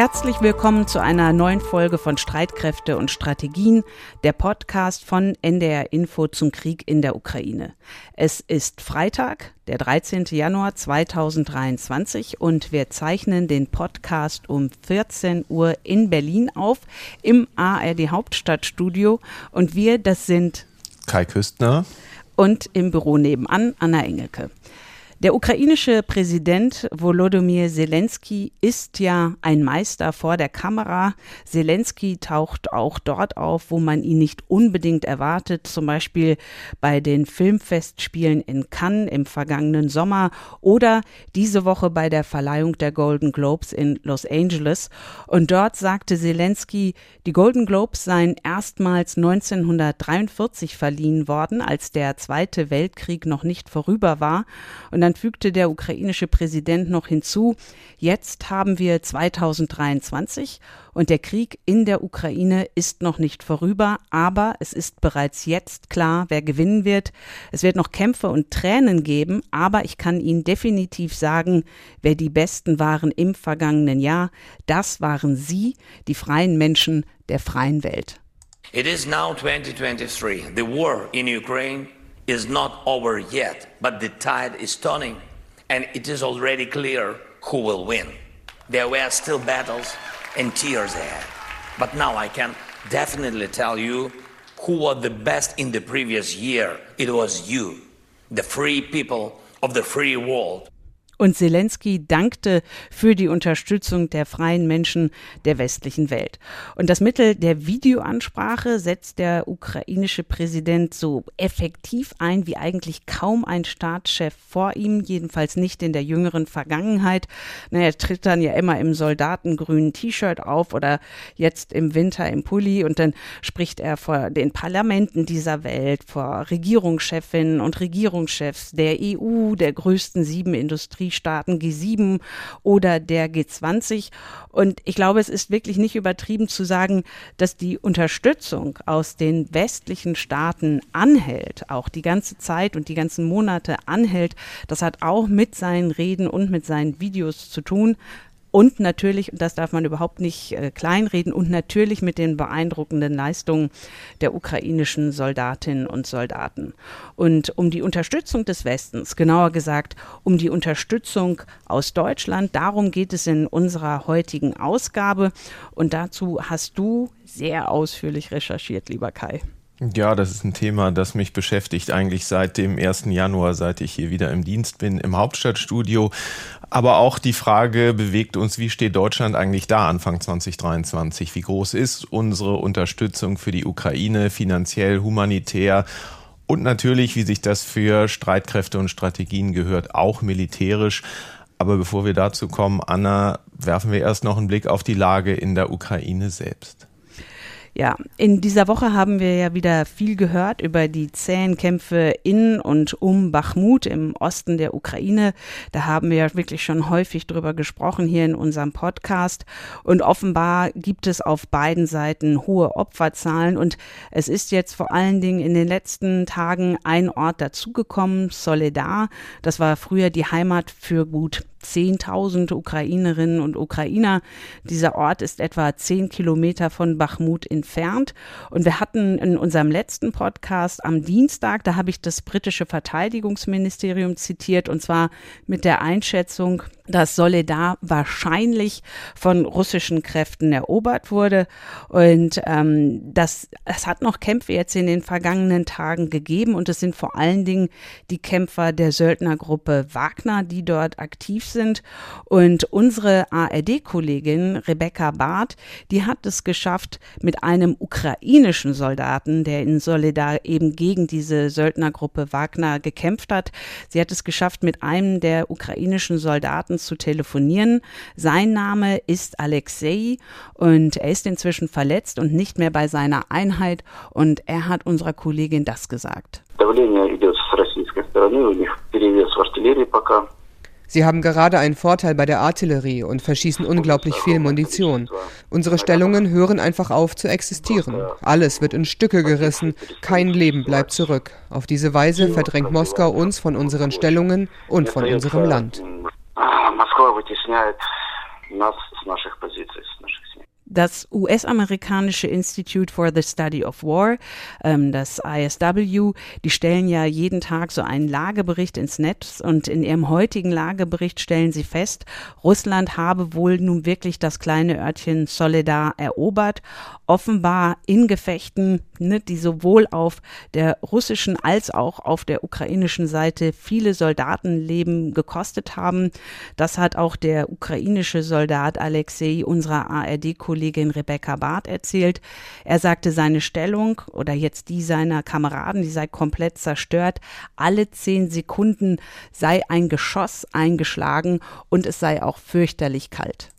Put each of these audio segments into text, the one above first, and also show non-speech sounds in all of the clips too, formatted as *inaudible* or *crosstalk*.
Herzlich willkommen zu einer neuen Folge von Streitkräfte und Strategien, der Podcast von NDR Info zum Krieg in der Ukraine. Es ist Freitag, der 13. Januar 2023 und wir zeichnen den Podcast um 14 Uhr in Berlin auf im ARD Hauptstadtstudio und wir, das sind Kai Küstner und im Büro nebenan Anna Engelke. Der ukrainische Präsident Volodymyr Zelensky ist ja ein Meister vor der Kamera. Zelensky taucht auch dort auf, wo man ihn nicht unbedingt erwartet, zum Beispiel bei den Filmfestspielen in Cannes im vergangenen Sommer oder diese Woche bei der Verleihung der Golden Globes in Los Angeles. Und dort sagte Zelensky, die Golden Globes seien erstmals 1943 verliehen worden, als der Zweite Weltkrieg noch nicht vorüber war. Und dann fügte der ukrainische Präsident noch hinzu, jetzt haben wir 2023 und der Krieg in der Ukraine ist noch nicht vorüber, aber es ist bereits jetzt klar, wer gewinnen wird. Es wird noch Kämpfe und Tränen geben, aber ich kann Ihnen definitiv sagen, wer die Besten waren im vergangenen Jahr, das waren Sie, die freien Menschen der freien Welt. It is now 2023. The war in Ukraine is not over yet, but the tide is turning, and it is already clear who will win. There were still battles and tears ahead, but now I can definitely tell you who was the best in the previous year. It was you, the free people of the free world. Und Zelensky dankte für die Unterstützung der freien Menschen der westlichen Welt. Und das Mittel der Videoansprache setzt der ukrainische Präsident so effektiv ein wie eigentlich kaum ein Staatschef vor ihm, jedenfalls nicht in der jüngeren Vergangenheit. Na, er tritt dann ja immer im soldatengrünen T-Shirt auf oder jetzt im Winter im Pulli und dann spricht er vor den Parlamenten dieser Welt, vor Regierungschefinnen und Regierungschefs der EU, der größten sieben Industrie Industriestaaten G7 oder der G20. Und ich glaube, es ist wirklich nicht übertrieben zu sagen, dass die Unterstützung aus den westlichen Staaten anhält, auch die ganze Zeit und die ganzen Monate anhält. Das hat auch mit seinen Reden und mit seinen Videos zu tun. Und natürlich, und das darf man überhaupt nicht äh, kleinreden, und natürlich mit den beeindruckenden Leistungen der ukrainischen Soldatinnen und Soldaten. Und um die Unterstützung des Westens, genauer gesagt, um die Unterstützung aus Deutschland, darum geht es in unserer heutigen Ausgabe. Und dazu hast du sehr ausführlich recherchiert, lieber Kai. Ja, das ist ein Thema, das mich beschäftigt eigentlich seit dem 1. Januar, seit ich hier wieder im Dienst bin, im Hauptstadtstudio. Aber auch die Frage bewegt uns, wie steht Deutschland eigentlich da Anfang 2023? Wie groß ist unsere Unterstützung für die Ukraine finanziell, humanitär? Und natürlich, wie sich das für Streitkräfte und Strategien gehört, auch militärisch. Aber bevor wir dazu kommen, Anna, werfen wir erst noch einen Blick auf die Lage in der Ukraine selbst. Ja, in dieser Woche haben wir ja wieder viel gehört über die zähen Kämpfe in und um Bachmut im Osten der Ukraine. Da haben wir ja wirklich schon häufig drüber gesprochen hier in unserem Podcast. Und offenbar gibt es auf beiden Seiten hohe Opferzahlen. Und es ist jetzt vor allen Dingen in den letzten Tagen ein Ort dazugekommen, Soledar. Das war früher die Heimat für gut 10.000 Ukrainerinnen und Ukrainer. Dieser Ort ist etwa 10 Kilometer von Bachmut entfernt. Und wir hatten in unserem letzten Podcast am Dienstag, da habe ich das britische Verteidigungsministerium zitiert, und zwar mit der Einschätzung, dass Soledar wahrscheinlich von russischen Kräften erobert wurde. Und ähm, das, es hat noch Kämpfe jetzt in den vergangenen Tagen gegeben. Und es sind vor allen Dingen die Kämpfer der Söldnergruppe Wagner, die dort aktiv sind. Und unsere ARD-Kollegin Rebecca Barth, die hat es geschafft, mit einem ukrainischen Soldaten, der in Soledar eben gegen diese Söldnergruppe Wagner gekämpft hat, sie hat es geschafft, mit einem der ukrainischen Soldaten zu telefonieren. Sein Name ist Alexei und er ist inzwischen verletzt und nicht mehr bei seiner Einheit und er hat unserer Kollegin das gesagt. Давление идет с российской стороны, у них перевес в артиллерии пока. Sie haben gerade einen Vorteil bei der Artillerie und verschießen unglaublich viel Munition. Unsere Stellungen hören einfach auf zu existieren. Alles wird in Stücke gerissen, kein Leben bleibt zurück. Auf diese Weise verdrängt Moskau uns von unseren Stellungen und von unserem Land. нас с наших позиций, с наших das US-amerikanische Institute for the Study of War, ähm, das ISW, die stellen ja jeden Tag so einen Lagebericht ins Netz und in ihrem heutigen Lagebericht stellen sie fest, Russland habe wohl nun wirklich das kleine Örtchen Soledar erobert, offenbar in Gefechten, ne, die sowohl auf der russischen als auch auf der ukrainischen Seite viele Soldatenleben gekostet haben. Das hat auch der ukrainische Soldat Alexei unserer ARD-Kollegin Kollegin Rebecca Barth erzählt. Er sagte, seine Stellung oder jetzt die seiner Kameraden, die sei komplett zerstört. Alle zehn Sekunden sei ein Geschoss eingeschlagen und es sei auch fürchterlich kalt.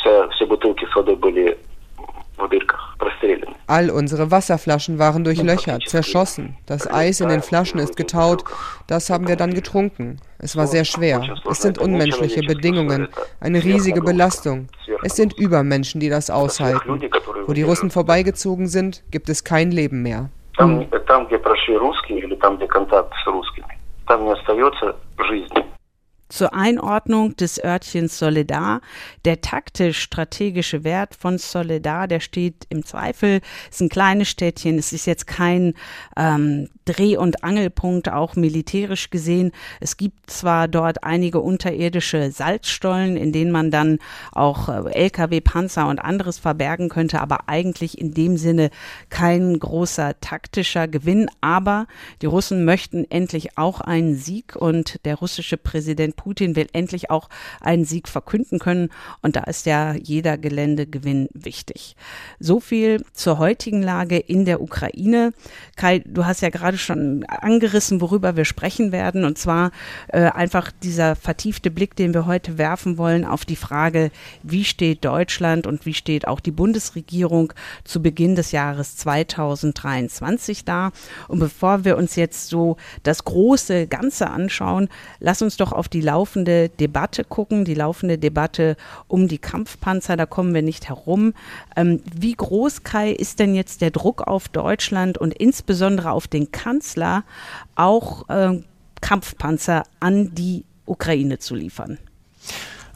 Все, все бутылки соды были в дырках. All unsere Wasserflaschen waren durchlöchert, zerschossen. Das Eis in den Flaschen ist getaut. Das haben wir dann getrunken. Es war sehr schwer. Es sind unmenschliche Bedingungen, eine riesige Belastung. Es sind Übermenschen, die das aushalten. Wo die Russen vorbeigezogen sind, gibt es kein Leben mehr. Там, где прошли русские или там, где контакт с русскими, там не остается жизни. Zur Einordnung des Örtchens Soledar. Der taktisch-strategische Wert von Soledar, der steht im Zweifel. Es ist ein kleines Städtchen. Es ist jetzt kein ähm, Dreh- und Angelpunkt, auch militärisch gesehen. Es gibt zwar dort einige unterirdische Salzstollen, in denen man dann auch äh, LKW, Panzer und anderes verbergen könnte, aber eigentlich in dem Sinne kein großer taktischer Gewinn. Aber die Russen möchten endlich auch einen Sieg und der russische Präsident Putin will endlich auch einen Sieg verkünden können. Und da ist ja jeder Geländegewinn wichtig. So viel zur heutigen Lage in der Ukraine. Kai, du hast ja gerade schon angerissen, worüber wir sprechen werden. Und zwar äh, einfach dieser vertiefte Blick, den wir heute werfen wollen auf die Frage, wie steht Deutschland und wie steht auch die Bundesregierung zu Beginn des Jahres 2023 da. Und bevor wir uns jetzt so das große Ganze anschauen, lass uns doch auf die laufende Debatte gucken, die laufende Debatte um die Kampfpanzer, da kommen wir nicht herum. Ähm, wie groß, Kai, ist denn jetzt der Druck auf Deutschland und insbesondere auf den Kanzler, auch äh, Kampfpanzer an die Ukraine zu liefern?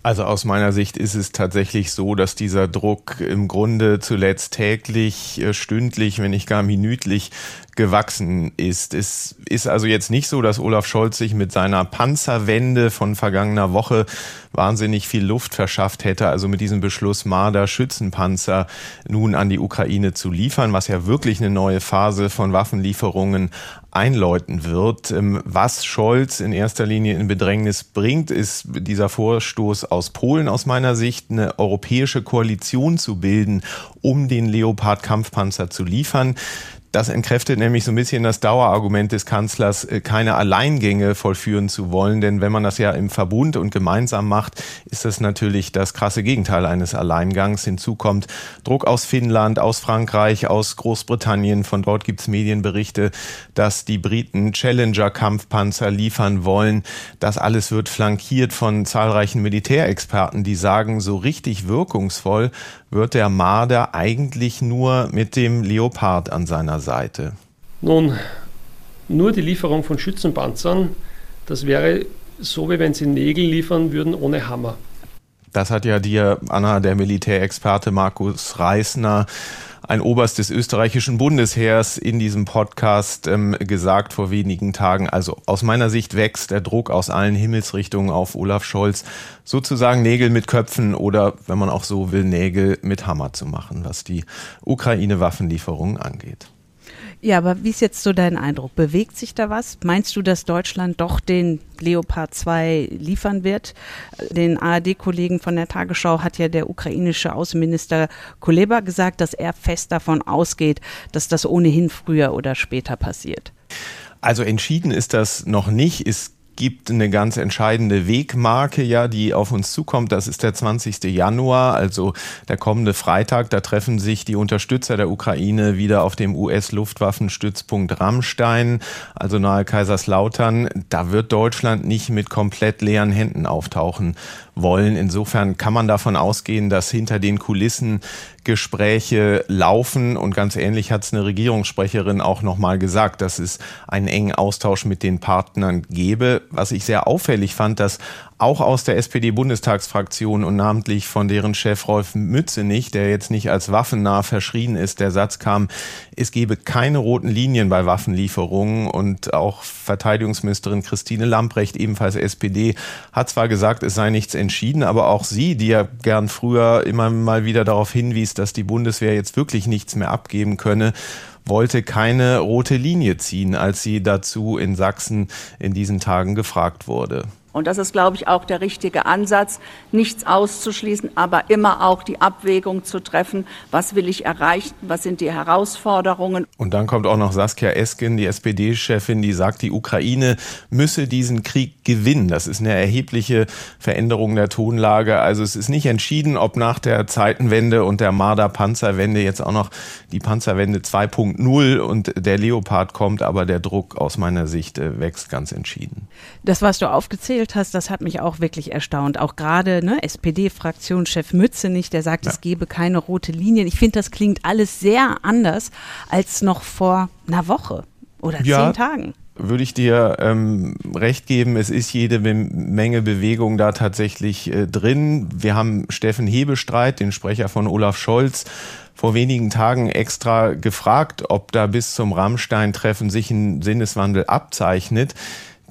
Also aus meiner Sicht ist es tatsächlich so, dass dieser Druck im Grunde zuletzt täglich, äh, stündlich, wenn nicht gar minütlich gewachsen ist. Es ist also jetzt nicht so, dass Olaf Scholz sich mit seiner Panzerwende von vergangener Woche wahnsinnig viel Luft verschafft hätte, also mit diesem Beschluss Marder Schützenpanzer nun an die Ukraine zu liefern, was ja wirklich eine neue Phase von Waffenlieferungen einläuten wird. Ähm, was Scholz in erster Linie in Bedrängnis bringt, ist dieser Vorstoß aus Polen aus meiner Sicht, eine europäische Koalition zu bilden, um den Leopard-Kampfpanzer zu liefern. Das entkräftet nämlich so ein bisschen das Dauerargument des Kanzlers, äh, keine Alleingänge vollführen zu wollen. Denn wenn man das ja im Verbund und gemeinsam macht, ist das natürlich das krasse Gegenteil eines Alleingangs. Hinzu kommt Druck aus Finnland, aus Frankreich, aus Großbritannien. Von dort gibt es Medienberichte, dass die Briten Challenger-Kampfpanzer liefern wollen. Das alles wird flankiert von zahlreichen Militärexperten, die sagen, so richtig wirkungsvoll wird der Marder eigentlich nur mit dem Leopard an seiner Seite? Nun, nur die Lieferung von Schützenpanzern, das wäre so, wie wenn sie Nägel liefern würden ohne Hammer. Das hat ja dir, Anna, der Militärexperte Markus Reisner, ein Oberst des österreichischen Bundesheers in diesem Podcast ähm, gesagt vor wenigen Tagen. Also aus meiner Sicht wächst der Druck aus allen Himmelsrichtungen auf Olaf Scholz, sozusagen Nägel mit Köpfen oder, wenn man auch so will, Nägel mit Hammer zu machen, was die Ukraine-Waffenlieferungen angeht. Ja, aber wie ist jetzt so dein Eindruck? Bewegt sich da was? Meinst du, dass Deutschland doch den Leopard 2 liefern wird? Den ARD-Kollegen von der Tagesschau hat ja der ukrainische Außenminister Kuleba gesagt, dass er fest davon ausgeht, dass das ohnehin früher oder später passiert. Also entschieden ist das noch nicht. Es gibt eine ganz entscheidende Wegmarke, ja, die auf uns zukommt. Das ist der 20. Januar, also der kommende Freitag. Da treffen sich die Unterstützer der Ukraine wieder auf dem US-Luftwaffenstützpunkt Rammstein, also nahe Kaiserslautern. Da wird Deutschland nicht mit komplett leeren Händen auftauchen wollen. Insofern kann man davon ausgehen, dass hinter den Kulissen Gespräche laufen und ganz ähnlich hat es eine Regierungssprecherin auch nochmal gesagt, dass es einen engen Austausch mit den Partnern gäbe. Was ich sehr auffällig fand, dass auch aus der SPD-Bundestagsfraktion und namentlich von deren Chef Rolf Mützenich, der jetzt nicht als waffennah verschrien ist. Der Satz kam, es gebe keine roten Linien bei Waffenlieferungen und auch Verteidigungsministerin Christine Lamprecht, ebenfalls SPD, hat zwar gesagt, es sei nichts entschieden, aber auch sie, die ja gern früher immer mal wieder darauf hinwies, dass die Bundeswehr jetzt wirklich nichts mehr abgeben könne, wollte keine rote Linie ziehen, als sie dazu in Sachsen in diesen Tagen gefragt wurde. Und das ist, glaube ich, auch der richtige Ansatz, nichts auszuschließen, aber immer auch die Abwägung zu treffen, was will ich erreichen, was sind die Herausforderungen. Und dann kommt auch noch Saskia Esken, die SPD-Chefin, die sagt, die Ukraine müsse diesen Krieg gewinnen. Das ist eine erhebliche Veränderung der Tonlage. Also es ist nicht entschieden, ob nach der Zeitenwende und der Marder-Panzerwende jetzt auch noch die Panzerwende 2.0 und der Leopard kommt, aber der Druck aus meiner Sicht äh, wächst ganz entschieden. Das, was du aufgezählt erzählt hast, das hat mich auch wirklich erstaunt. Auch gerade ne, SPD-Fraktionschef Mützenich, der sagt, ja. es gebe keine rote Linien. Ich finde, das klingt alles sehr anders als noch vor einer Woche oder ja. zehn Tagen würde ich dir ähm, recht geben, es ist jede Menge Bewegung da tatsächlich äh, drin. Wir haben Steffen Hebestreit, den Sprecher von Olaf Scholz, vor wenigen Tagen extra gefragt, ob da bis zum Rammstein-Treffen sich ein Sinneswandel abzeichnet.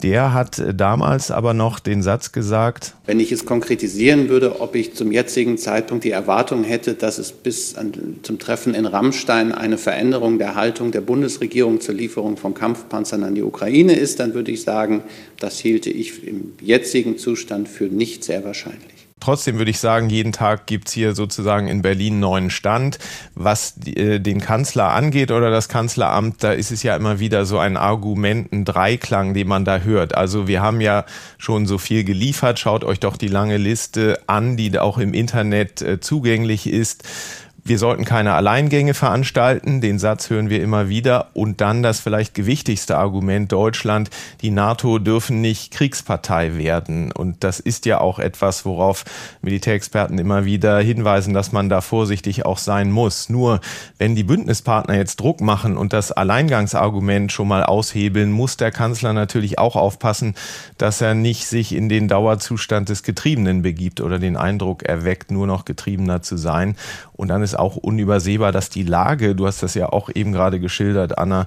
Der hat damals aber noch den Satz gesagt, wenn ich es konkretisieren würde, ob ich zum jetzigen Zeitpunkt die Erwartung hätte, dass es bis an, zum Treffen in Rammstein eine Veränderung der Haltung der Bundesregierung zur Lieferung von Kampfpanzern an die Ukraine ist, dann würde ich sagen, das hielte ich im jetzigen Zustand für nicht sehr wahrscheinlich. Trotzdem würde ich sagen, jeden Tag gibt's hier sozusagen in Berlin neuen Stand. Was äh, den Kanzler angeht oder das Kanzleramt, da ist es ja immer wieder so ein Argumenten-Dreiklang, den man da hört. Also wir haben ja schon so viel geliefert. Schaut euch doch die lange Liste an, die auch im Internet äh, zugänglich ist wir sollten keine Alleingänge veranstalten, den Satz hören wir immer wieder. Und dann das vielleicht gewichtigste Argument Deutschland, die NATO dürfen nicht Kriegspartei werden. Und das ist ja auch etwas, worauf Militärexperten immer wieder hinweisen, dass man da vorsichtig auch sein muss. Nur wenn die Bündnispartner jetzt Druck machen und das Alleingangsargument schon mal aushebeln, muss der Kanzler natürlich auch aufpassen, dass er nicht sich in den Dauerzustand des Getriebenen begibt oder den Eindruck erweckt, nur noch Getriebener zu sein. Und dann ist auch unübersehbar, dass die Lage, du hast das ja auch eben gerade geschildert, Anna,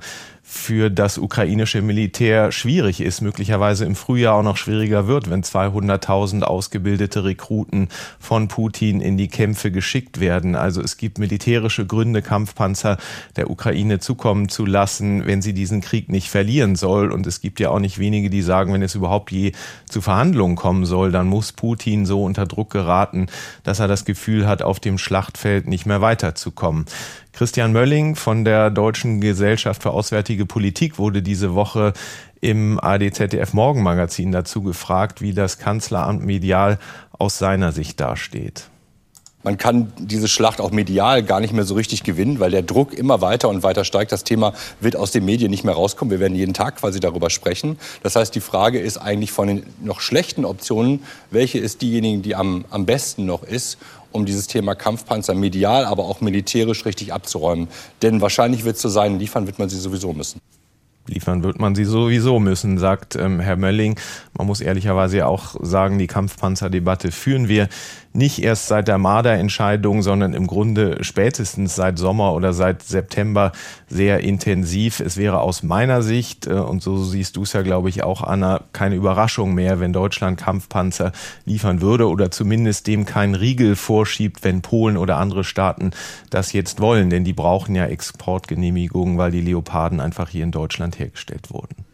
für das ukrainische Militär schwierig ist, möglicherweise im Frühjahr auch noch schwieriger wird, wenn 200.000 ausgebildete Rekruten von Putin in die Kämpfe geschickt werden. Also es gibt militärische Gründe, Kampfpanzer der Ukraine zukommen zu lassen, wenn sie diesen Krieg nicht verlieren soll. Und es gibt ja auch nicht wenige, die sagen, wenn es überhaupt je zu Verhandlungen kommen soll, dann muss Putin so unter Druck geraten, dass er das Gefühl hat, auf dem Schlachtfeld nicht mehr weiterzukommen. Christian Mölling von der Deutschen Gesellschaft für Auswärtige Politik wurde diese Woche im ADZDF Morgenmagazin dazu gefragt, wie das Kanzleramt medial aus seiner Sicht dasteht. Man kann diese Schlacht auch medial gar nicht mehr so richtig gewinnen, weil der Druck immer weiter und weiter steigt. Das Thema wird aus den Medien nicht mehr rauskommen. Wir werden jeden Tag quasi darüber sprechen. Das heißt, die Frage ist eigentlich von den noch schlechten Optionen, welche ist diejenige, die am, am besten noch ist um dieses Thema Kampfpanzer medial, aber auch militärisch richtig abzuräumen. Denn wahrscheinlich wird es so sein, liefern wird man sie sowieso müssen. Liefern wird man sie sowieso müssen, sagt ähm, Herr Mölling. Man muss ehrlicherweise auch sagen, die Kampfpanzerdebatte führen wir nicht erst seit der Marder-Entscheidung, sondern im Grunde spätestens seit Sommer oder seit September sehr intensiv. Es wäre aus meiner Sicht, äh, und so siehst du es ja, glaube ich, auch, Anna, keine Überraschung mehr, wenn Deutschland Kampfpanzer liefern würde oder zumindest dem keinen Riegel vorschiebt, wenn Polen oder andere Staaten das jetzt wollen. Denn die brauchen ja Exportgenehmigungen, weil die Leoparden einfach hier in Deutschland hergestellt wurden.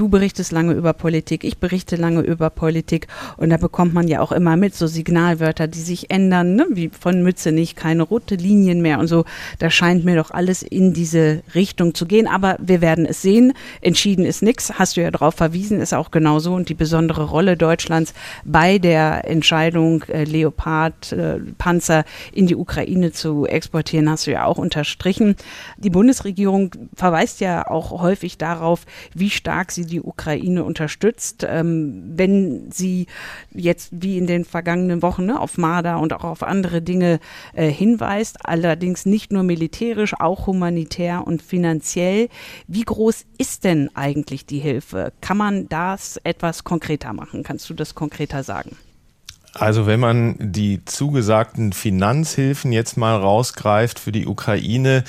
Du berichtest lange über Politik, ich berichte lange über Politik und da bekommt man ja auch immer mit so Signalwörter, die sich ändern, ne? wie von Mütze nicht, keine rote Linien mehr und so. Da scheint mir doch alles in diese Richtung zu gehen, aber wir werden es sehen. Entschieden ist nichts, hast du ja darauf verwiesen, ist auch genauso und die besondere Rolle Deutschlands bei der Entscheidung, äh, Leopard, äh, Panzer in die Ukraine zu exportieren, hast du ja auch unterstrichen. Die Bundesregierung verweist ja auch häufig darauf, wie stark sie die Ukraine unterstützt. Ähm, wenn sie jetzt wie in den vergangenen Wochen ne, auf Marder und auch auf andere Dinge äh, hinweist, allerdings nicht nur militärisch, auch humanitär und finanziell. Wie groß ist denn eigentlich die Hilfe? Kann man das etwas konkreter machen? Kannst du das konkreter sagen? Also wenn man die zugesagten Finanzhilfen jetzt mal rausgreift für die Ukraine,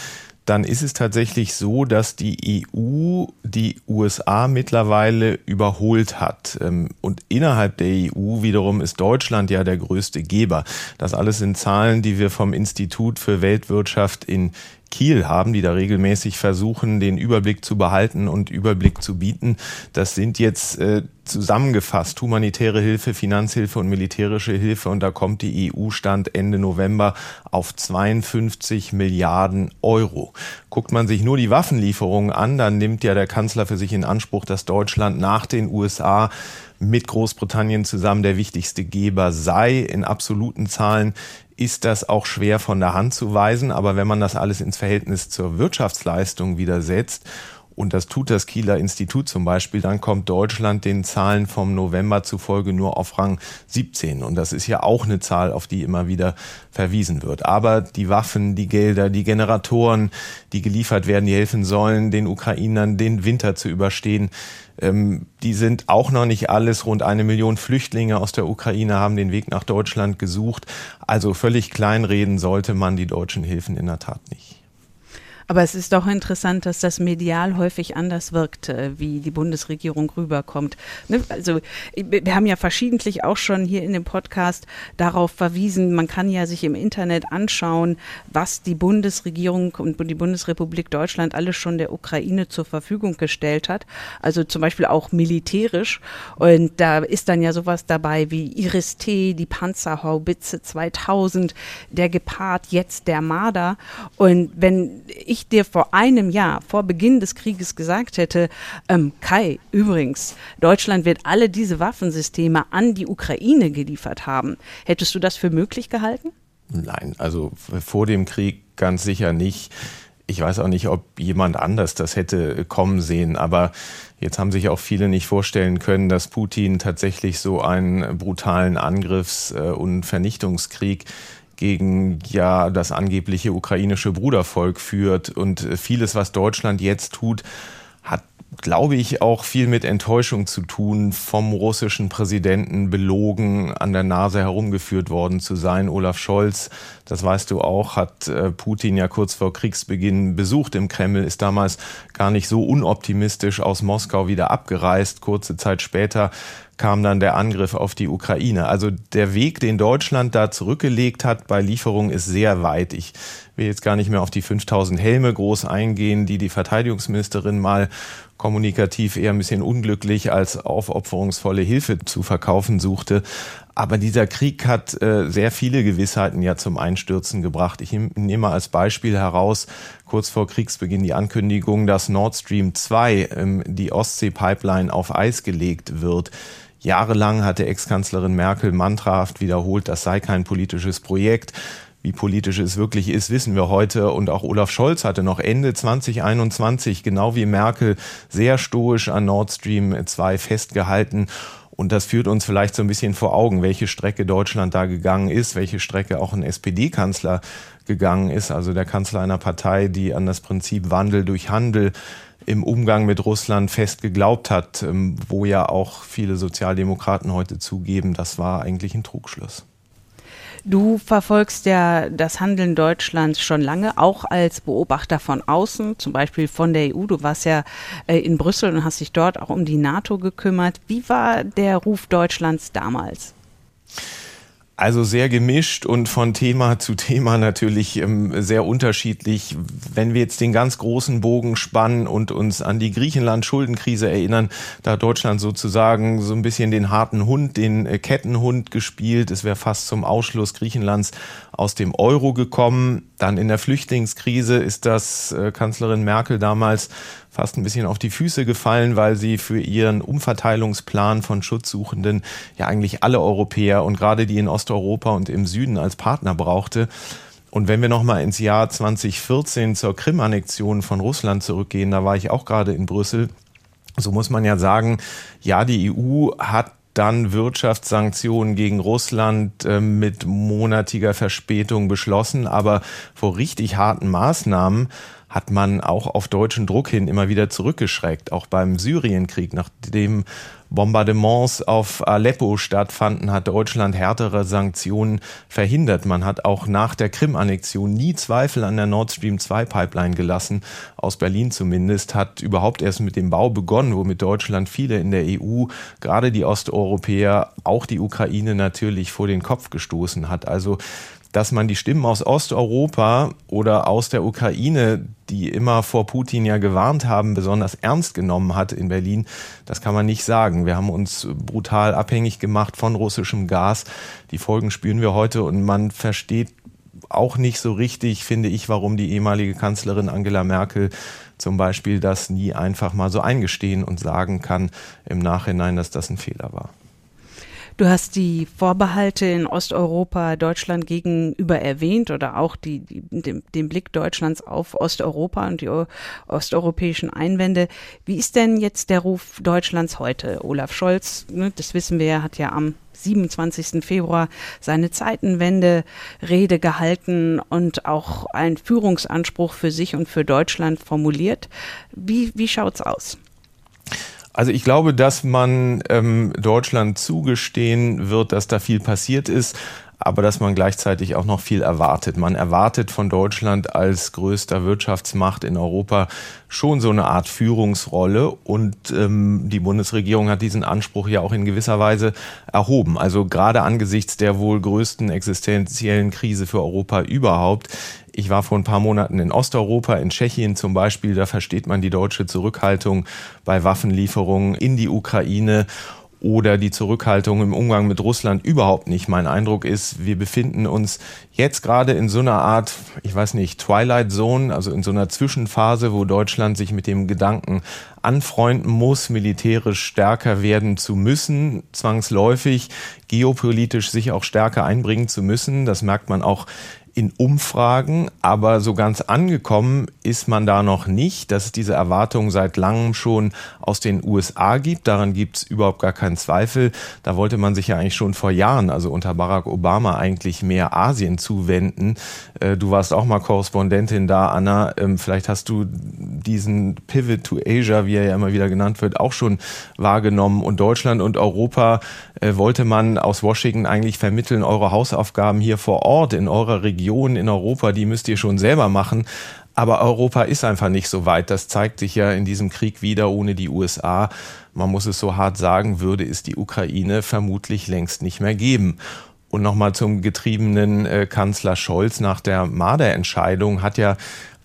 dann ist es tatsächlich so, dass die EU die USA mittlerweile überholt hat. Ähm, und innerhalb der EU wiederum ist Deutschland ja der größte Geber. Das alles sind Zahlen, die wir vom Institut für Weltwirtschaft in Kiel haben, die da regelmäßig versuchen, den Überblick zu behalten und Überblick zu bieten. Das sind jetzt äh, zusammengefasst humanitäre Hilfe, Finanzhilfe und militärische Hilfe. Und da kommt die EU-Stand Ende November auf 52 Milliarden Euro. Guckt man sich nur die Waffenlieferungen an, dann nimmt ja der Kanzler für sich in Anspruch, dass Deutschland nach den USA mit Großbritannien zusammen der wichtigste Geber sei. In absoluten Zahlen ist das auch schwer von der Hand zu weisen. Aber wenn man das alles ins Verhältnis zur Wirtschaftsleistung wieder setzt, und das tut das Kieler Institut zum Beispiel, dann kommt Deutschland den Zahlen vom November zufolge nur auf Rang 17. Und das ist ja auch eine Zahl, auf die immer wieder verwiesen wird. Aber die Waffen, die Gelder, die Generatoren, die geliefert werden, die helfen sollen, den Ukrainern den Winter zu überstehen, ähm, die sind auch noch nicht alles. Rund eine Million Flüchtlinge aus der Ukraine haben den Weg nach Deutschland gesucht. Also völlig kleinreden sollte man die deutschen Hilfen in der Tat nicht. Aber es ist doch interessant, dass das medial häufig anders wirkt, äh, wie die Bundesregierung rüberkommt. Ne? Also wir haben ja verschiedentlich auch schon hier in dem Podcast darauf verwiesen, man kann ja sich im Internet anschauen, was die Bundesregierung und die Bundesrepublik Deutschland alles schon der Ukraine zur Verfügung gestellt hat. Also zum Beispiel auch militärisch. Und da ist dann ja sowas dabei wie Iris-T, die Panzerhaubitze 2000, der Gepard, jetzt der Marder. Und wenn ich ich dir vor einem Jahr, vor Beginn des Krieges gesagt hätte, ähm, Kai, übrigens, Deutschland wird alle diese Waffensysteme an die Ukraine geliefert haben, hättest du das für möglich gehalten? Nein, also vor dem Krieg ganz sicher nicht. Ich weiß auch nicht, ob jemand anders das hätte kommen sehen, aber jetzt haben sich auch viele nicht vorstellen können, dass Putin tatsächlich so einen brutalen Angriffs- äh, und Vernichtungskrieg gegen ja das angebliche ukrainische Brudervolk führt. Und vieles, was Deutschland jetzt tut, hat glaube ich, auch viel mit Enttäuschung zu tun, vom russischen Präsidenten belogen, an der Nase herumgeführt worden zu sein. Olaf Scholz, das weißt du auch, hat äh, Putin ja kurz vor Kriegsbeginn besucht im Kreml, ist damals gar nicht so unoptimistisch aus Moskau wieder abgereist. Kurze Zeit später kam dann der Angriff auf die Ukraine. Also der Weg, den Deutschland da zurückgelegt hat bei Lieferungen, ist sehr weit. Ich will jetzt gar nicht mehr auf die 5000 Helme groß eingehen, die die Verteidigungsministerin mal kommunikativ eher ein bisschen unglücklich als aufopferungsvolle Hilfe zu verkaufen suchte. Aber dieser Krieg hat äh, sehr viele Gewissheiten ja zum Einstürzen gebracht. Ich nehme mal als Beispiel heraus, kurz vor Kriegsbeginn die Ankündigung, dass Nord Stream 2, ähm, die Ostsee-Pipeline, auf Eis gelegt wird. Jahrelang hatte Ex-Kanzlerin Merkel mantrahaft wiederholt, das sei kein politisches Projekt. Wie politisch es wirklich ist, wissen wir heute. Und auch Olaf Scholz hatte noch Ende 2021, genau wie Merkel, sehr stoisch an Nord Stream 2 festgehalten. Und das führt uns vielleicht so ein bisschen vor Augen, welche Strecke Deutschland da gegangen ist, welche Strecke auch ein SPD-Kanzler gegangen ist, also der Kanzler einer Partei, die an das Prinzip Wandel durch Handel im Umgang mit Russland fest geglaubt hat, ähm, wo ja auch viele Sozialdemokraten heute zugeben, das war eigentlich ein Trugschluss. Du verfolgst ja das Handeln Deutschlands schon lange, auch als Beobachter von außen, zum Beispiel von der EU. Du warst ja äh, in Brüssel und hast dich dort auch um die NATO gekümmert. Wie war der Ruf Deutschlands damals? Also sehr gemischt und von Thema *laughs* zu Thema natürlich ähm, sehr unterschiedlich. Wenn wir jetzt den ganz großen Bogen spannen und uns an die Griechenland-Schuldenkrise erinnern, da hat Deutschland sozusagen so ein bisschen den harten Hund, den äh, Kettenhund gespielt. Es wäre fast zum Ausschluss Griechenlands aus dem Euro gekommen. Dann in der Flüchtlingskrise ist das äh, Kanzlerin Merkel damals fast ein bisschen auf die Füße gefallen, weil sie für ihren Umverteilungsplan von Schutzsuchenden ja eigentlich alle Europäer und gerade die in Osteuropa und im Süden als Partner brauchte. Und wenn wir nochmal ins Jahr 2014 zur Krim-Annexion von Russland zurückgehen, da war ich auch gerade in Brüssel, So muss man ja sagen, ja, die EU hat dann Wirtschaftssanktionen gegen Russland äh, mit monatiger Verspätung beschlossen, aber vor richtig harten Maßnahmen hat man auch auf deutschen Druck hin immer wieder zurückgeschreckt. Auch beim Syrienkrieg, nachdem Bombardements auf Aleppo stattfanden, hat Deutschland härtere Sanktionen verhindert. Man hat auch nach der Krim-Annexion nie Zweifel an der Nord Stream 2 Pipeline gelassen, aus Berlin zumindest, hat überhaupt erst mit dem Bau begonnen, womit Deutschland viele in der EU, gerade die Osteuropäer, auch die Ukraine natürlich vor den Kopf gestoßen hat. Also dass man die Stimmen aus Osteuropa oder aus der Ukraine, die immer vor Putin ja gewarnt haben, besonders ernst genommen hat in Berlin, das kann man nicht sagen. Wir haben uns brutal abhängig gemacht von russischem Gas. Die Folgen spüren wir heute und man versteht auch nicht so richtig, finde ich, warum die ehemalige Kanzlerin Angela Merkel zum Beispiel das nie einfach mal so eingestehen und sagen kann im Nachhinein, dass das ein Fehler war. Du hast die Vorbehalte in Osteuropa Deutschland gegenüber erwähnt oder auch die, die, den, den Blick Deutschlands auf Osteuropa und die osteuropäischen Einwände. Wie ist denn jetzt der Ruf Deutschlands heute? Olaf Scholz, ne, das wissen wir, hat ja am 27. Februar seine Zeitenwende-Rede gehalten und auch einen Führungsanspruch für sich und für Deutschland formuliert. Wie, wie schaut's aus? Also ich glaube, dass man ähm, Deutschland zugestehen wird, dass da viel passiert ist, aber dass man gleichzeitig auch noch viel erwartet. Man erwartet von Deutschland als größter Wirtschaftsmacht in Europa schon so eine Art Führungsrolle und ähm, die Bundesregierung hat diesen Anspruch ja auch in gewisser Weise erhoben. Also gerade angesichts der wohl größten existenziellen Krise für Europa überhaupt ich war vor ein paar Monaten in Osteuropa, in Tschechien zum Beispiel. Da versteht man die deutsche Zurückhaltung bei Waffenlieferungen in die Ukraine oder die Zurückhaltung im Umgang mit Russland überhaupt nicht. Mein Eindruck ist, wir befinden uns jetzt gerade in so einer Art, ich weiß nicht, Twilight Zone, also in so einer Zwischenphase, wo Deutschland sich mit dem Gedanken anfreunden muss, militärisch stärker werden zu müssen, zwangsläufig geopolitisch sich auch stärker einbringen zu müssen. Das merkt man auch in Umfragen, aber so ganz angekommen ist man da noch nicht, dass es diese Erwartungen seit langem schon aus den USA gibt. Daran gibt es überhaupt gar keinen Zweifel. Da wollte man sich ja eigentlich schon vor Jahren, also unter Barack Obama, eigentlich mehr Asien zuwenden. Äh, du warst auch mal Korrespondentin da, Anna. Ähm, vielleicht hast du diesen Pivot to Asia, wie er ja immer wieder genannt wird, auch schon wahrgenommen. Und Deutschland und Europa äh, wollte man aus Washington eigentlich vermitteln, eure Hausaufgaben hier vor Ort in eurer Region in Europa, die müsst ihr schon selber machen. Aber Europa ist einfach nicht so weit. Das zeigt sich ja in diesem Krieg wieder ohne die USA. Man muss es so hart sagen, würde es die Ukraine vermutlich längst nicht mehr geben. Und nochmal zum getriebenen äh, Kanzler Scholz nach der Marder-Entscheidung hat ja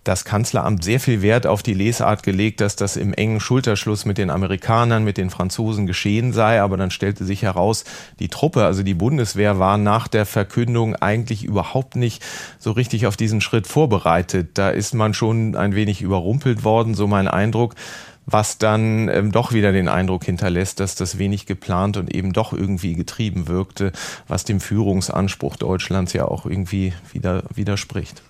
das Kanzleramt sehr viel Wert auf die Lesart gelegt, dass das im engen Schulterschluss mit den Amerikanern, mit den Franzosen geschehen sei. Aber dann stellte sich heraus, die Truppe, also die Bundeswehr, war nach der Verkündung eigentlich überhaupt nicht so richtig auf diesen Schritt vorbereitet. Da ist man schon ein wenig überrumpelt worden, so mein Eindruck was dann ähm, doch wieder den Eindruck hinterlässt, dass das wenig geplant und eben doch irgendwie getrieben wirkte, was dem Führungsanspruch Deutschlands ja auch irgendwie wieder widerspricht.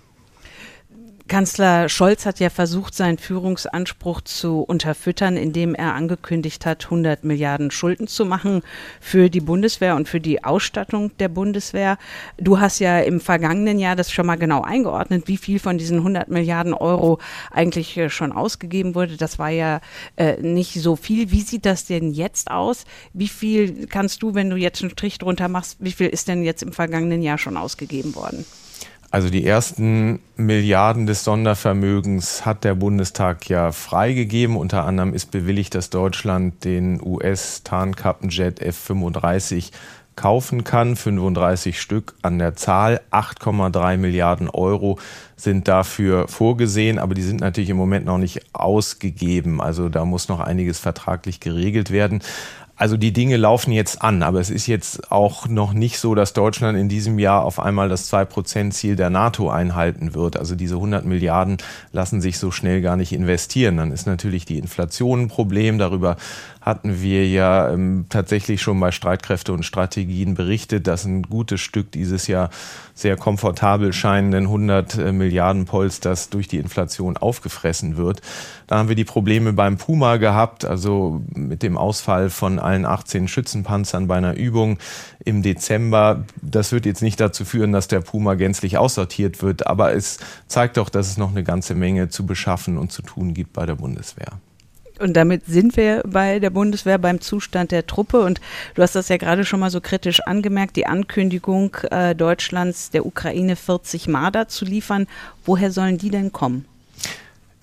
Kanzler Scholz hat ja versucht, seinen Führungsanspruch zu unterfüttern, indem er angekündigt hat, 100 Milliarden Schulden zu machen für die Bundeswehr und für die Ausstattung der Bundeswehr. Du hast ja im vergangenen Jahr das schon mal genau eingeordnet, wie viel von diesen 100 Milliarden Euro eigentlich schon ausgegeben wurde. Das war ja äh, nicht so viel. Wie sieht das denn jetzt aus? Wie viel kannst du, wenn du jetzt einen Strich drunter machst, wie viel ist denn jetzt im vergangenen Jahr schon ausgegeben worden? Also die ersten Milliarden des Sondervermögens hat der Bundestag ja freigegeben. Unter anderem ist bewilligt, dass Deutschland den US-Tarnkappenjet F-35 kaufen kann. 35 Stück an der Zahl. 8,3 Milliarden Euro sind dafür vorgesehen, aber die sind natürlich im Moment noch nicht ausgegeben. Also da muss noch einiges vertraglich geregelt werden. Also die Dinge laufen jetzt an, aber es ist jetzt auch noch nicht so, dass Deutschland in diesem Jahr auf einmal das 2-Prozent-Ziel der NATO einhalten wird. Also diese 100 Milliarden lassen sich so schnell gar nicht investieren. Dann ist natürlich die Inflation ein Problem. Darüber hatten wir ja ähm, tatsächlich schon bei Streitkräfte und Strategien berichtet, dass ein gutes Stück dieses Jahr sehr komfortabel scheinenden 100 äh, Milliarden Polsters durch die Inflation aufgefressen wird. Da haben wir die Probleme beim Puma gehabt, also mit dem Ausfall von allen 18 Schützenpanzern bei einer Übung im Dezember. Das wird jetzt nicht dazu führen, dass der Puma gänzlich aussortiert wird, aber es zeigt doch, dass es noch eine ganze Menge zu beschaffen und zu tun gibt bei der Bundeswehr. Und damit sind wir bei der Bundeswehr beim Zustand der Truppe. Und du hast das ja gerade schon mal so kritisch angemerkt, die Ankündigung äh, Deutschlands der Ukraine 40 Marder zu liefern. Woher sollen die denn kommen?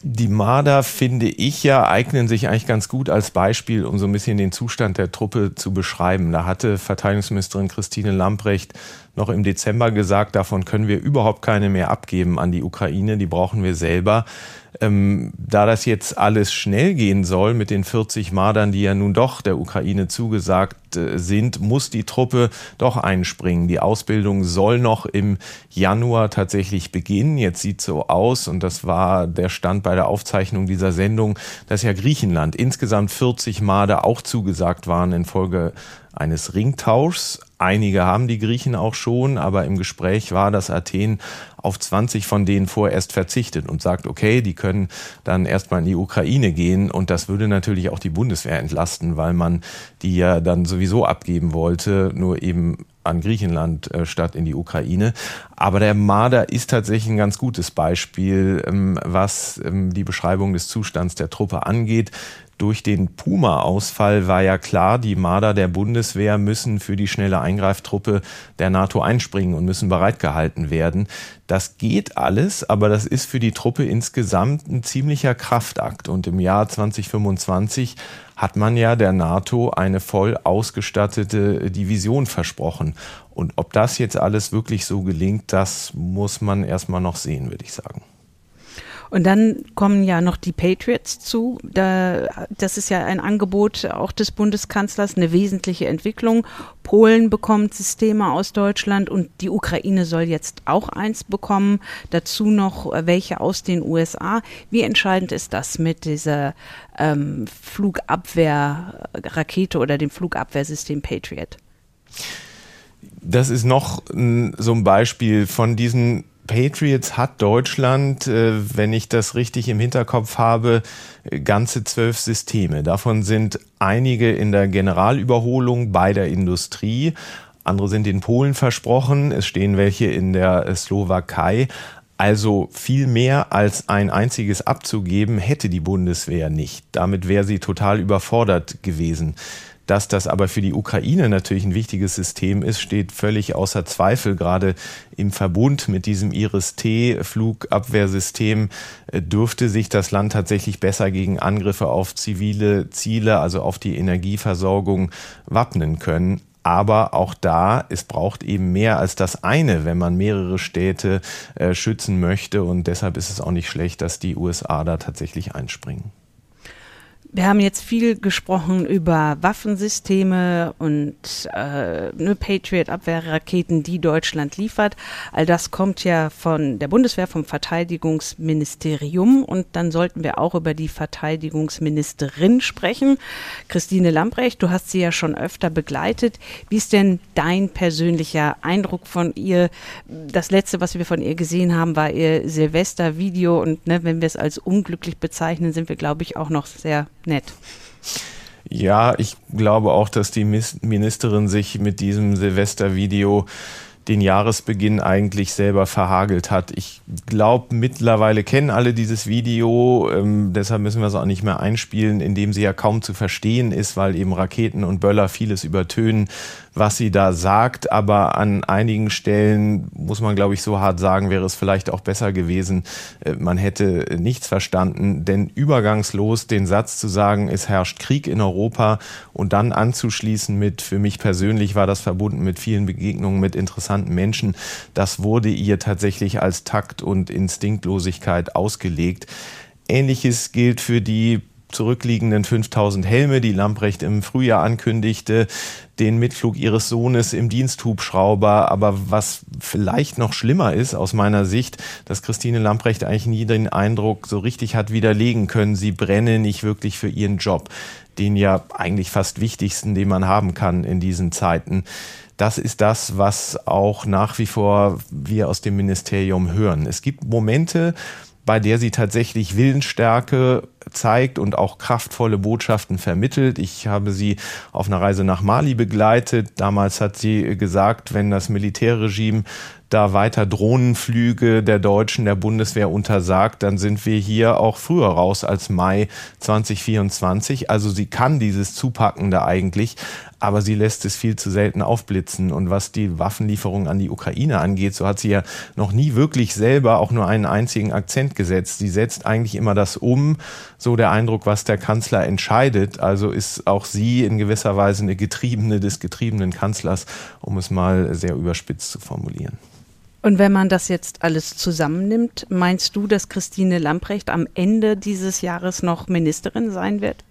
Die Marder, finde ich ja, eignen sich eigentlich ganz gut als Beispiel, um so ein bisschen den Zustand der Truppe zu beschreiben. Da hatte Verteidigungsministerin Christine Lamprecht noch im Dezember gesagt, davon können wir überhaupt keine mehr abgeben an die Ukraine, die brauchen wir selber. Ähm, da das jetzt alles schnell gehen soll mit den 40 Mardern, die ja nun doch der Ukraine zugesagt äh, sind, muss die Truppe doch einspringen. Die Ausbildung soll noch im Januar tatsächlich beginnen. Jetzt sieht so aus, und das war der Stand bei der Aufzeichnung dieser Sendung, dass ja Griechenland insgesamt 40 Marder auch zugesagt waren infolge eines Ringtauschs. Einige haben die Griechen auch schon, aber im Gespräch war, dass Athen auf 20 von denen vorerst verzichtet und sagt, okay, die können dann erstmal in die Ukraine gehen und das würde natürlich auch die Bundeswehr entlasten, weil man die ja dann sowieso abgeben wollte, nur eben an Griechenland äh, statt in die Ukraine. Aber der Marder ist tatsächlich ein ganz gutes Beispiel, ähm, was ähm, die Beschreibung des Zustands der Truppe angeht. Durch den Puma-Ausfall war ja klar, die Marder der Bundeswehr müssen für die schnelle Eingreiftruppe der NATO einspringen und müssen bereitgehalten werden. Das geht alles, aber das ist für die Truppe insgesamt ein ziemlicher Kraftakt. Und im Jahr 2025 hat man ja der NATO eine voll ausgestattete Division versprochen. Und ob das jetzt alles wirklich so gelingt, das muss man erstmal noch sehen, würde ich sagen. Und dann kommen ja noch die Patriots zu. Da, das ist ja ein Angebot auch des Bundeskanzlers, eine wesentliche Entwicklung. Polen bekommt Systeme aus Deutschland und die Ukraine soll jetzt auch eins bekommen. Dazu noch welche aus den USA. Wie entscheidend ist das mit dieser ähm, Flugabwehrrakete oder dem Flugabwehrsystem Patriot? Das ist noch so ein Beispiel von diesen Patriots hat Deutschland, äh, wenn ich das richtig im Hinterkopf habe, ganze zwölf Systeme. Davon sind einige in der Generalüberholung bei der Industrie. Andere sind in Polen versprochen. Es stehen welche in der Slowakei. Also viel mehr als ein einziges abzugeben hätte die Bundeswehr nicht. Damit wäre sie total überfordert gewesen. Dass das aber für die Ukraine natürlich ein wichtiges System ist, steht völlig außer Zweifel. Gerade im Verbund mit diesem Iris-T-Flugabwehrsystem äh, dürfte sich das Land tatsächlich besser gegen Angriffe auf zivile Ziele, also auf die Energieversorgung, wappnen können. Aber auch da, es braucht eben mehr als das eine, wenn man mehrere Städte äh, schützen möchte. Und deshalb ist es auch nicht schlecht, dass die USA da tatsächlich einspringen. Wir haben jetzt viel gesprochen über Waffensysteme und äh, ne, Patriot-Abwehrraketen, die Deutschland liefert. All das kommt ja von der Bundeswehr, vom Verteidigungsministerium. Und dann sollten wir auch über die Verteidigungsministerin sprechen. Christine Lambrecht, du hast sie ja schon öfter begleitet. Wie ist denn dein persönlicher Eindruck von ihr? Das letzte, was wir von ihr gesehen haben, war ihr Silvester-Video. Und ne, wenn wir es als unglücklich bezeichnen, sind wir, glaube ich, auch noch sehr nett. Ja, ich glaube auch, dass die Ministerin sich mit diesem Silvestervideo den Jahresbeginn eigentlich selber verhagelt hat. Ich glaube, mittlerweile kennen alle dieses Video, ähm, deshalb müssen wir es auch nicht mehr einspielen, in dem sie ja kaum zu verstehen ist, weil eben Raketen und Böller vieles übertönen was sie da sagt, aber an einigen Stellen muss man, glaube ich, so hart sagen, wäre es vielleicht auch besser gewesen, äh, man hätte nichts verstanden, denn übergangslos den Satz zu sagen, es herrscht Krieg in Europa und dann anzuschließen mit, für mich persönlich war das verbunden mit vielen Begegnungen mit interessanten Menschen, das wurde ihr tatsächlich als Takt und Instinktlosigkeit ausgelegt. Ähnliches gilt für die zurückliegenden 5000 Helme, die Lamprecht im Frühjahr ankündigte, den Mitflug ihres Sohnes im Diensthubschrauber. Aber was vielleicht noch schlimmer ist aus meiner Sicht, dass Christine Lamprecht eigentlich nie den Eindruck so richtig hat widerlegen können, sie brenne nicht wirklich für ihren Job, den ja eigentlich fast wichtigsten, den man haben kann in diesen Zeiten. Das ist das, was auch nach wie vor wir aus dem Ministerium hören. Es gibt Momente, bei der sie tatsächlich Willensstärke zeigt und auch kraftvolle Botschaften vermittelt. Ich habe sie auf einer Reise nach Mali begleitet. Damals hat sie gesagt, wenn das Militärregime da weiter Drohnenflüge der Deutschen, der Bundeswehr untersagt, dann sind wir hier auch früher raus als Mai 2024. Also sie kann dieses Zupackende eigentlich, aber sie lässt es viel zu selten aufblitzen. Und was die Waffenlieferung an die Ukraine angeht, so hat sie ja noch nie wirklich selber auch nur einen einzigen Akzent gesetzt. Sie setzt eigentlich immer das um, so der Eindruck, was der Kanzler entscheidet. Also ist auch sie in gewisser Weise eine Getriebene des getriebenen Kanzlers, um es mal sehr überspitzt zu formulieren. Und wenn man das jetzt alles zusammennimmt, meinst du, dass Christine Lamprecht am Ende dieses Jahres noch Ministerin sein wird?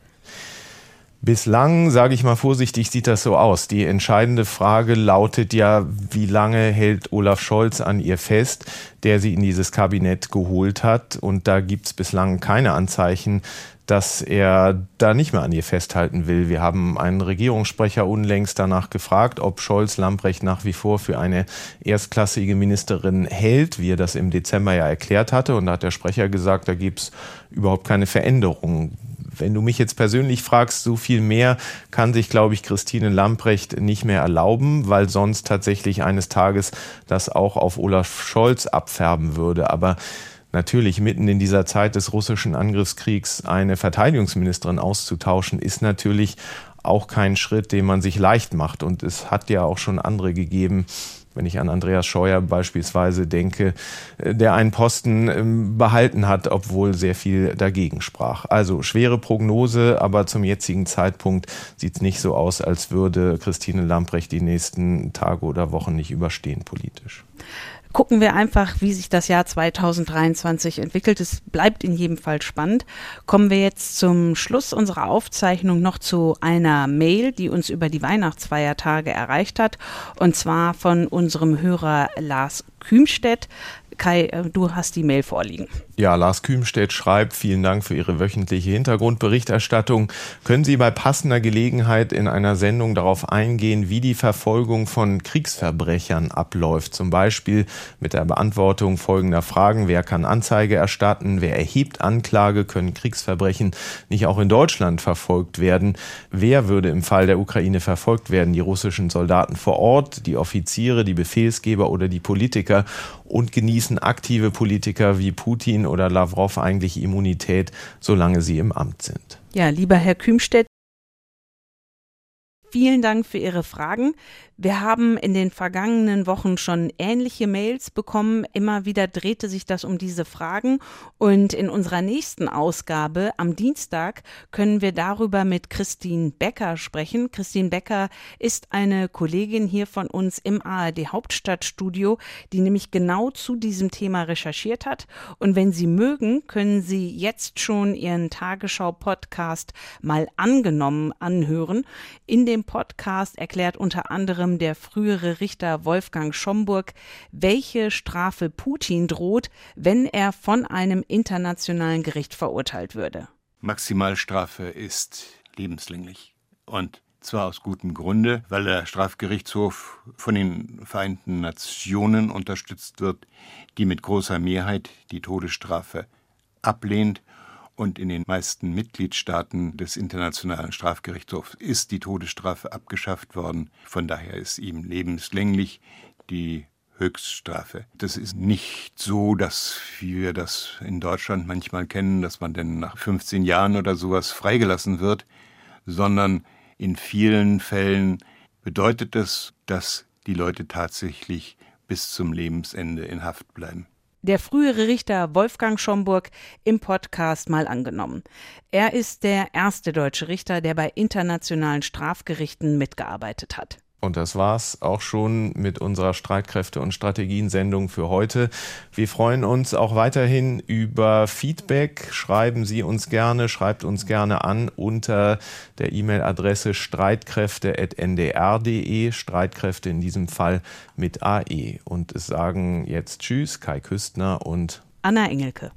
Bislang, sage ich mal vorsichtig, sieht das so aus. Die entscheidende Frage lautet ja, wie lange hält Olaf Scholz an ihr fest, der sie in dieses Kabinett geholt hat. Und da gibt es bislang keine Anzeichen, dass er da nicht mehr an ihr festhalten will. Wir haben einen Regierungssprecher unlängst danach gefragt, ob Scholz Lambrecht nach wie vor für eine erstklassige Ministerin hält, wie er das im Dezember ja erklärt hatte. Und da hat der Sprecher gesagt, da gibt es überhaupt keine Veränderung. Wenn du mich jetzt persönlich fragst, so viel mehr kann sich, glaube ich, Christine Lamprecht nicht mehr erlauben, weil sonst tatsächlich eines Tages das auch auf Olaf Scholz abfärben würde. Aber Natürlich mitten in dieser Zeit des russischen Angriffskriegs eine Verteidigungsministerin auszutauschen, ist natürlich auch kein Schritt, den man sich leicht macht. Und es hat ja auch schon andere gegeben, wenn ich an Andreas Scheuer beispielsweise denke, äh, der einen Posten ähm, behalten hat, obwohl sehr viel dagegen sprach. Also schwere Prognose, aber zum jetzigen Zeitpunkt sieht es nicht so aus, als würde Christine Lamprecht die nächsten Tage oder Wochen nicht überstehen politisch gucken wir einfach, wie sich das Jahr 2023 entwickelt. Es bleibt in jedem Fall spannend. Kommen wir jetzt zum Schluss unserer Aufzeichnung noch zu einer Mail, die uns über die Weihnachtsfeiertage erreicht hat. Und zwar von unserem Hörer Lars Kühnstedt. Kai, äh, du hast die Mail vorliegen. Ja, Lars Kühnstedt schreibt, vielen Dank für Ihre wöchentliche Hintergrundberichterstattung. Können Sie bei passender Gelegenheit in einer Sendung darauf eingehen, wie die Verfolgung von Kriegsverbrechern abläuft? Zum Beispiel mit der Beantwortung folgender Fragen. Wer kann Anzeige erstatten? Wer erhebt Anklage? Können Kriegsverbrechen nicht auch in Deutschland verfolgt werden? Wer würde im Fall der Ukraine verfolgt werden? Die russischen Soldaten vor Ort, die Offiziere, die Befehlsgeber oder die Politiker? Und genießen aktive Politiker wie Putin oder Lavrov eigentlich Immunität, solange sie im Amt sind. Ja, lieber Herr Kümstedt, Vielen Dank für Ihre Fragen. Wir haben in den vergangenen Wochen schon ähnliche Mails bekommen. Immer wieder drehte sich das um diese Fragen. Und in unserer nächsten Ausgabe am Dienstag können wir darüber mit Christine Becker sprechen. Christine Becker ist eine Kollegin hier von uns im ARD Hauptstadtstudio, die nämlich genau zu diesem Thema recherchiert hat. Und wenn Sie mögen, können Sie jetzt schon Ihren Tagesschau-Podcast mal angenommen anhören. In dem Podcast erklärt unter anderem der frühere Richter Wolfgang Schomburg, welche Strafe Putin droht, wenn er von einem internationalen Gericht verurteilt würde. Maximalstrafe ist lebenslänglich. Und zwar aus gutem Grunde, weil der Strafgerichtshof von den Vereinten Nationen unterstützt wird, die mit großer Mehrheit die Todesstrafe ablehnt und in den meisten Mitgliedstaaten des Internationalen Strafgerichtshofs ist die Todesstrafe abgeschafft worden. Von daher ist ihm lebenslänglich die Höchststrafe. Das ist nicht so, dass wir das in Deutschland manchmal kennen, dass man denn nach 15 Jahren oder sowas freigelassen wird, sondern in vielen Fällen bedeutet es, dass die Leute tatsächlich bis zum Lebensende in Haft bleiben der frühere Richter Wolfgang Schomburg im Podcast mal angenommen. Er ist der erste deutsche Richter, der bei internationalen Strafgerichten mitgearbeitet hat. Und das war's auch schon mit unserer Streitkräfte- und Strategiensendung für heute. Wir freuen uns auch weiterhin über Feedback. Schreiben Sie uns gerne, schreibt uns gerne an unter der E-Mail-Adresse streitkräfte.ndr.de. Streitkräfte in diesem Fall mit AE. Und es sagen jetzt Tschüss, Kai Küstner und Anna Engelke.